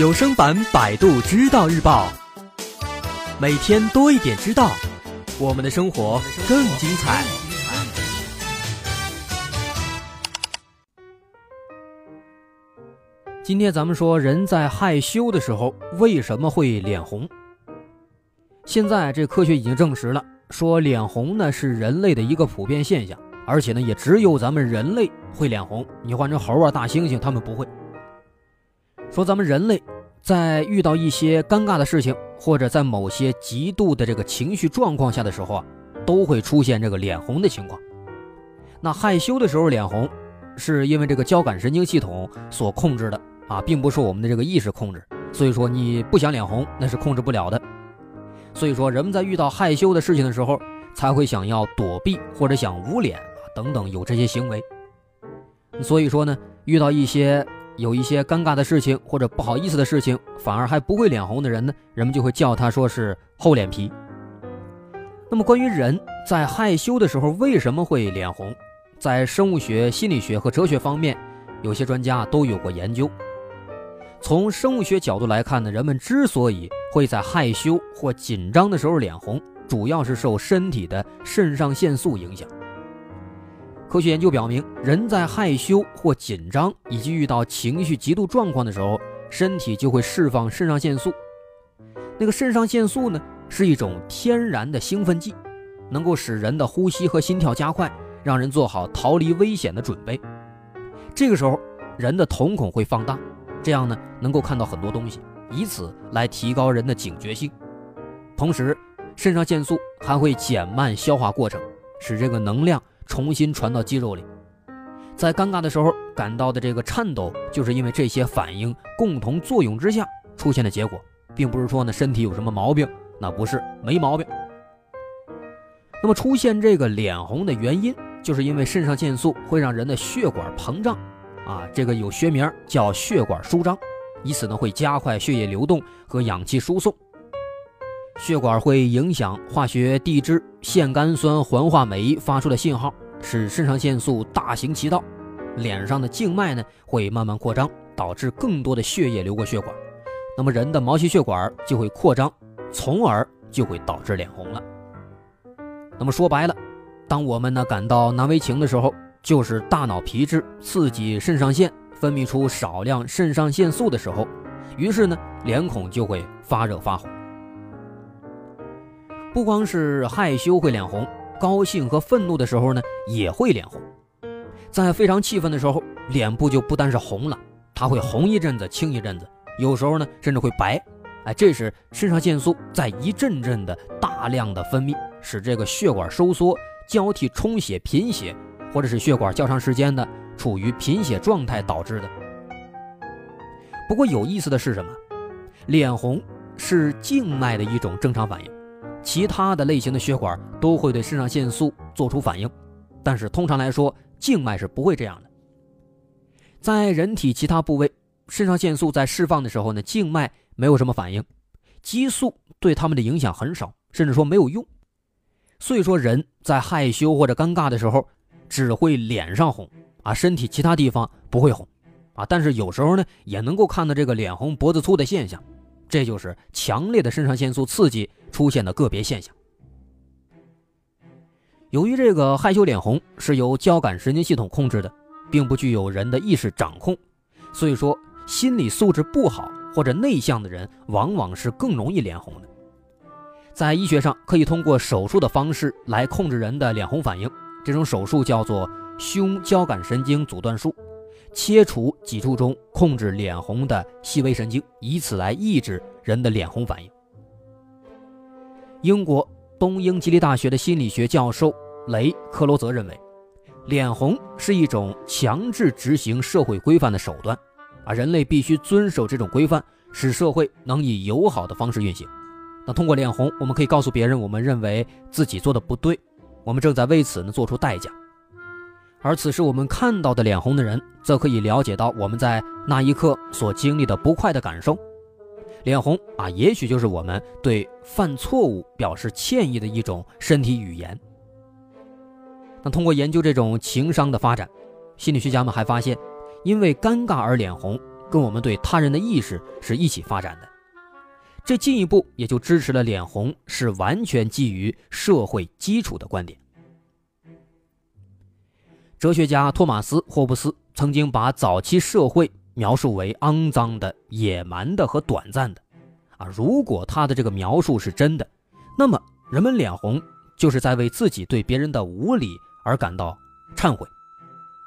有声版《百度知道日报》，每天多一点知道，我们的生活更精彩。今天咱们说，人在害羞的时候为什么会脸红？现在这科学已经证实了，说脸红呢是人类的一个普遍现象，而且呢也只有咱们人类会脸红，你换成猴啊、大猩猩，他们不会。说咱们人类在遇到一些尴尬的事情，或者在某些极度的这个情绪状况下的时候啊，都会出现这个脸红的情况。那害羞的时候脸红，是因为这个交感神经系统所控制的啊，并不是我们的这个意识控制。所以说你不想脸红，那是控制不了的。所以说人们在遇到害羞的事情的时候，才会想要躲避或者想捂脸啊等等，有这些行为。所以说呢，遇到一些。有一些尴尬的事情或者不好意思的事情，反而还不会脸红的人呢，人们就会叫他说是厚脸皮。那么关于人在害羞的时候为什么会脸红，在生物学、心理学和哲学方面，有些专家都有过研究。从生物学角度来看呢，人们之所以会在害羞或紧张的时候脸红，主要是受身体的肾上腺素影响。科学研究表明，人在害羞或紧张以及遇到情绪极度状况的时候，身体就会释放肾上腺素。那个肾上腺素呢，是一种天然的兴奋剂，能够使人的呼吸和心跳加快，让人做好逃离危险的准备。这个时候，人的瞳孔会放大，这样呢，能够看到很多东西，以此来提高人的警觉性。同时，肾上腺素还会减慢消化过程，使这个能量。重新传到肌肉里，在尴尬的时候感到的这个颤抖，就是因为这些反应共同作用之下出现的结果，并不是说呢身体有什么毛病，那不是没毛病。那么出现这个脸红的原因，就是因为肾上腺素会让人的血管膨胀，啊，这个有学名叫血管舒张，以此呢会加快血液流动和氧气输送。血管会影响化学递质腺苷酸环化酶发出的信号，使肾上腺素大行其道，脸上的静脉呢会慢慢扩张，导致更多的血液流过血管，那么人的毛细血管就会扩张，从而就会导致脸红了。那么说白了，当我们呢感到难为情的时候，就是大脑皮质刺激肾上腺分泌出少量肾上腺素的时候，于是呢脸孔就会发热发红。不光是害羞会脸红，高兴和愤怒的时候呢也会脸红。在非常气愤的时候，脸部就不单是红了，它会红一阵子，青一阵子，有时候呢甚至会白。哎，这是肾上腺素在一阵阵的大量的分泌，使这个血管收缩、交替充血、贫血，或者是血管较长时间的处于贫血状态导致的。不过有意思的是什么？脸红是静脉的一种正常反应。其他的类型的血管都会对肾上腺素做出反应，但是通常来说，静脉是不会这样的。在人体其他部位，肾上腺素在释放的时候呢，静脉没有什么反应，激素对他们的影响很少，甚至说没有用。所以说，人在害羞或者尴尬的时候，只会脸上红啊，身体其他地方不会红啊。但是有时候呢，也能够看到这个脸红脖子粗的现象。这就是强烈的肾上腺素刺激出现的个别现象。由于这个害羞脸红是由交感神经系统控制的，并不具有人的意识掌控，所以说心理素质不好或者内向的人往往是更容易脸红的。在医学上，可以通过手术的方式来控制人的脸红反应，这种手术叫做胸交感神经阻断术。切除脊柱中控制脸红的细微神经，以此来抑制人的脸红反应。英国东英吉利大学的心理学教授雷克罗泽认为，脸红是一种强制执行社会规范的手段，啊，人类必须遵守这种规范，使社会能以友好的方式运行。那通过脸红，我们可以告诉别人，我们认为自己做的不对，我们正在为此呢做出代价。而此时我们看到的脸红的人，则可以了解到我们在那一刻所经历的不快的感受。脸红啊，也许就是我们对犯错误表示歉意的一种身体语言。那通过研究这种情商的发展，心理学家们还发现，因为尴尬而脸红，跟我们对他人的意识是一起发展的。这进一步也就支持了脸红是完全基于社会基础的观点。哲学家托马斯·霍布斯曾经把早期社会描述为肮脏的、野蛮的和短暂的。啊，如果他的这个描述是真的，那么人们脸红就是在为自己对别人的无礼而感到忏悔。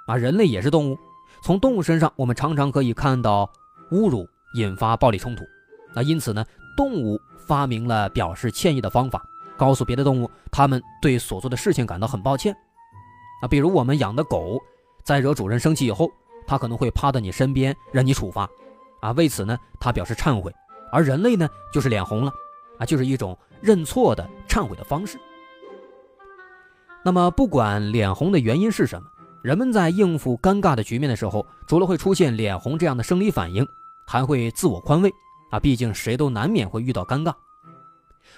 啊，人类也是动物，从动物身上我们常常可以看到侮辱引发暴力冲突。那因此呢，动物发明了表示歉意的方法，告诉别的动物他们对所做的事情感到很抱歉。啊，比如我们养的狗，在惹主人生气以后，它可能会趴到你身边让你处罚。啊，为此呢，它表示忏悔。而人类呢，就是脸红了，啊，就是一种认错的忏悔的方式。那么，不管脸红的原因是什么，人们在应付尴尬的局面的时候，除了会出现脸红这样的生理反应，还会自我宽慰，啊，毕竟谁都难免会遇到尴尬。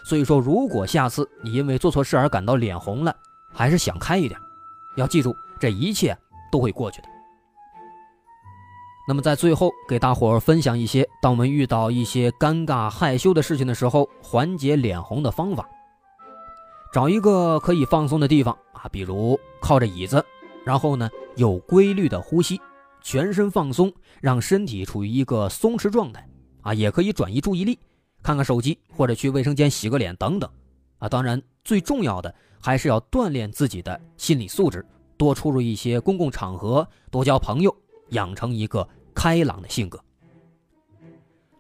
所以说，如果下次你因为做错事而感到脸红了，还是想开一点，要记住，这一切都会过去的。那么在最后给大伙儿分享一些，当我们遇到一些尴尬害羞的事情的时候，缓解脸红的方法。找一个可以放松的地方啊，比如靠着椅子，然后呢有规律的呼吸，全身放松，让身体处于一个松弛状态啊，也可以转移注意力，看看手机或者去卫生间洗个脸等等啊。当然，最重要的还是要锻炼自己的心理素质，多出入一些公共场合，多交朋友。养成一个开朗的性格。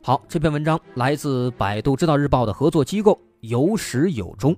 好，这篇文章来自百度知道日报的合作机构有始有终。